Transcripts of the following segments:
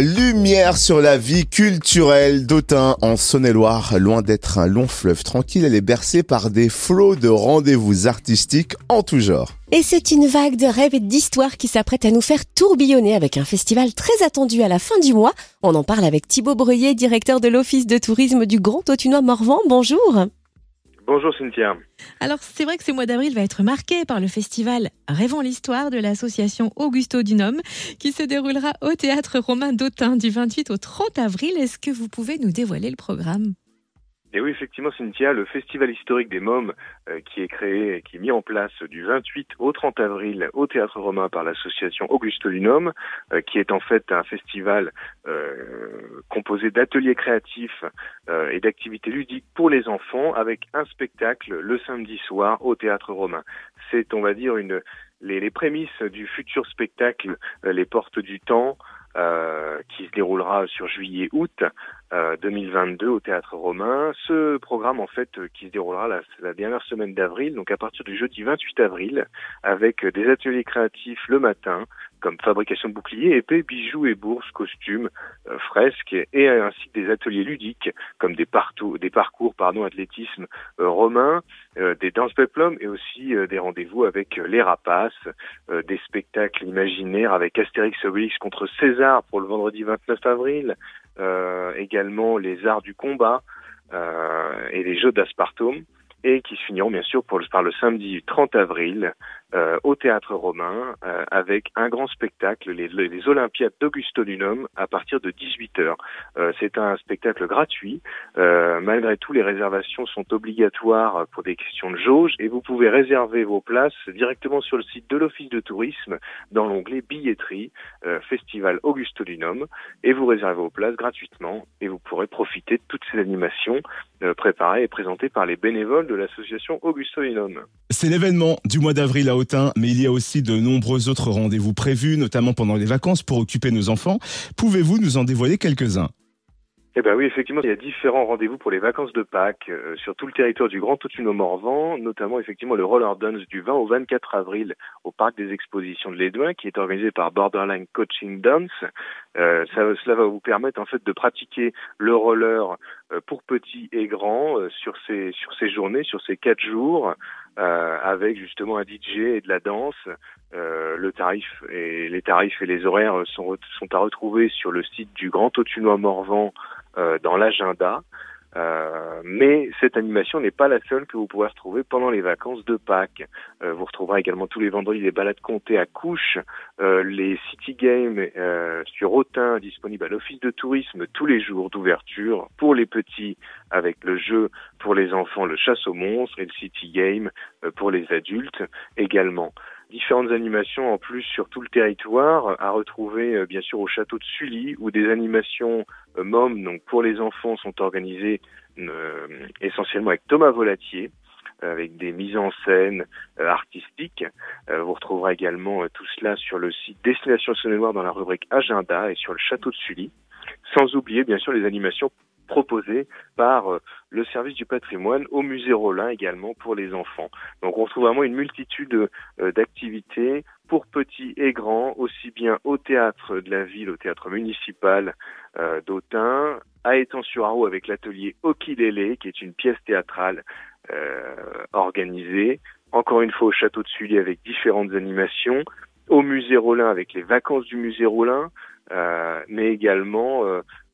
Lumière sur la vie culturelle d'Autun en Saône-et-Loire. Loin d'être un long fleuve tranquille, elle est bercée par des flots de rendez-vous artistiques en tout genre. Et c'est une vague de rêves et d'histoires qui s'apprête à nous faire tourbillonner avec un festival très attendu à la fin du mois. On en parle avec Thibaut Breuillet, directeur de l'Office de tourisme du Grand Autunois Morvan. Bonjour. Bonjour Cynthia. Alors c'est vrai que ce mois d'avril va être marqué par le festival Rêvons l'histoire de l'association Augusto Dunhomme qui se déroulera au théâtre romain d'Autun du 28 au 30 avril. Est-ce que vous pouvez nous dévoiler le programme? Et oui, effectivement, Cynthia, le Festival historique des mômes euh, qui est créé qui est mis en place du 28 au 30 avril au Théâtre Romain par l'association Augusto Dunhomme, euh, qui est en fait un festival euh, composé d'ateliers créatifs et d'activités ludiques pour les enfants avec un spectacle le samedi soir au Théâtre Romain. C'est, on va dire, les, prémices du futur spectacle Les Portes du Temps, euh, qui se déroulera sur juillet-août euh, 2022 au Théâtre Romain. Ce programme, en fait, euh, qui se déroulera la, dernière semaine d'avril, donc à partir du jeudi 28 avril, avec des ateliers créatifs le matin, comme fabrication de boucliers, épées, bijoux et bourses, costumes, euh, fresques, et ainsi que des ateliers ludiques, comme des, partout, des parcours pardon, athlétisme euh, romain, euh, des danses peplum et aussi des rendez-vous avec les rapaces, des spectacles imaginaires avec Astérix Obélix contre César pour le vendredi 29 avril, également les arts du combat et les jeux d'aspartame et qui se finiront bien sûr par le samedi 30 avril euh, au Théâtre Romain euh, avec un grand spectacle, les, les Olympiades d'Augusto Dunhomme à partir de 18h. Euh, c'est un spectacle gratuit. malgré tout, les réservations sont obligatoires pour des questions de jauge et vous pouvez réserver vos places directement sur le site de l'Office de tourisme dans l'onglet billetterie Festival Augusto Dunhomme et vous réservez vos places gratuitement et vous pourrez profiter de toutes ces animations préparées et présentées par les bénévoles de l'association Augusto Dunhomme. C'est l'événement du mois d'avril à mais il y a aussi de nombreux autres rendez-vous prévus, notamment pendant les vacances pour occuper nos enfants. Pouvez-vous nous en dévoiler quelques-uns? Eh ben oui, effectivement, il y a différents rendez-vous pour les vacances de Pâques euh, sur tout le territoire du Grand Autuno-Morvan, notamment effectivement le Roller Dance du 20 au 24 avril au Parc des Expositions de l'Édouin, qui est organisé par Borderline Coaching Dance. Euh, ça, cela va vous permettre en fait de pratiquer le roller pour petits et grands euh, sur ces sur ces journées, sur ces quatre jours, avec justement un DJ et de la danse. le tarif et les tarifs et les horaires sont sont à retrouver sur le site du Grand Autunois Morvan euh, dans l'agenda. Euh, mais cette animation n'est pas la seule que vous pourrez retrouver pendant les vacances de Pâques. Euh, vous retrouverez également tous les vendredis des balades comptées à couche, euh, les City Games euh, sur Autun disponibles à l'Office de tourisme tous les jours d'ouverture pour les petits avec le jeu pour les enfants, le chasse aux monstres et le City Game pour les adultes également différentes animations en plus sur tout le territoire à retrouver euh, bien sûr au château de Sully où des animations euh, mômes donc pour les enfants sont organisées euh, essentiellement avec Thomas Volatier avec des mises en scène artistiques. vous retrouverez également tout cela sur le site Destination Saône-et-Loire dans la rubrique Agenda et sur le château de Sully. Sans oublier bien sûr les animations proposé par euh, le service du patrimoine au musée Rollin également pour les enfants. Donc on retrouve vraiment une multitude euh, d'activités pour petits et grands, aussi bien au théâtre de la ville, au théâtre municipal euh, d'Autun, à Étang-sur-Arroux avec l'atelier Okilele, qui est une pièce théâtrale organisée, encore une fois au château de Sully avec différentes animations, au musée Rollin avec les vacances du musée Rollin, mais également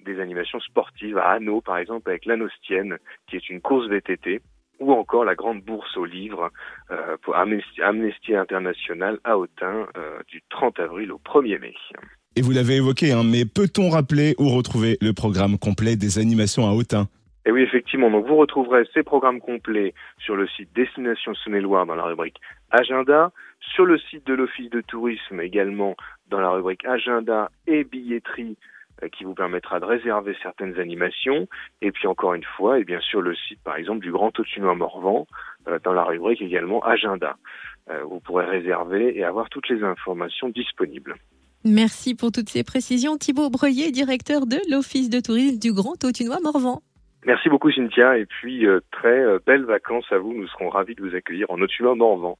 des animations sportives à Hanau, par exemple, avec l'Anostienne, qui est une course VTT, ou encore la grande bourse aux livres euh, pour Amnesty, International à Autun euh, du 30 avril au 1er mai. Et vous l'avez évoqué, hein, mais peut-on rappeler ou retrouver le programme complet des animations à Autun? Et oui, effectivement. Donc, vous retrouverez ces programmes complets sur le site Destination Saône-et-Loire dans la rubrique Agenda, sur le site de l'Office de tourisme également dans la rubrique Agenda et billetterie qui vous permettra de réserver certaines animations. Et puis encore une fois, et bien sûr le site par exemple du Grand Autunois Morvan, euh, dans la rubrique également Agenda. Euh, vous pourrez réserver et avoir toutes les informations disponibles. Merci pour toutes ces précisions. Thibaut Breuillet, directeur de l'Office de tourisme du Grand Autunois Morvan. Merci beaucoup Cynthia et puis très belles vacances à vous. Nous serons ravis de vous accueillir en Autunois Morvan.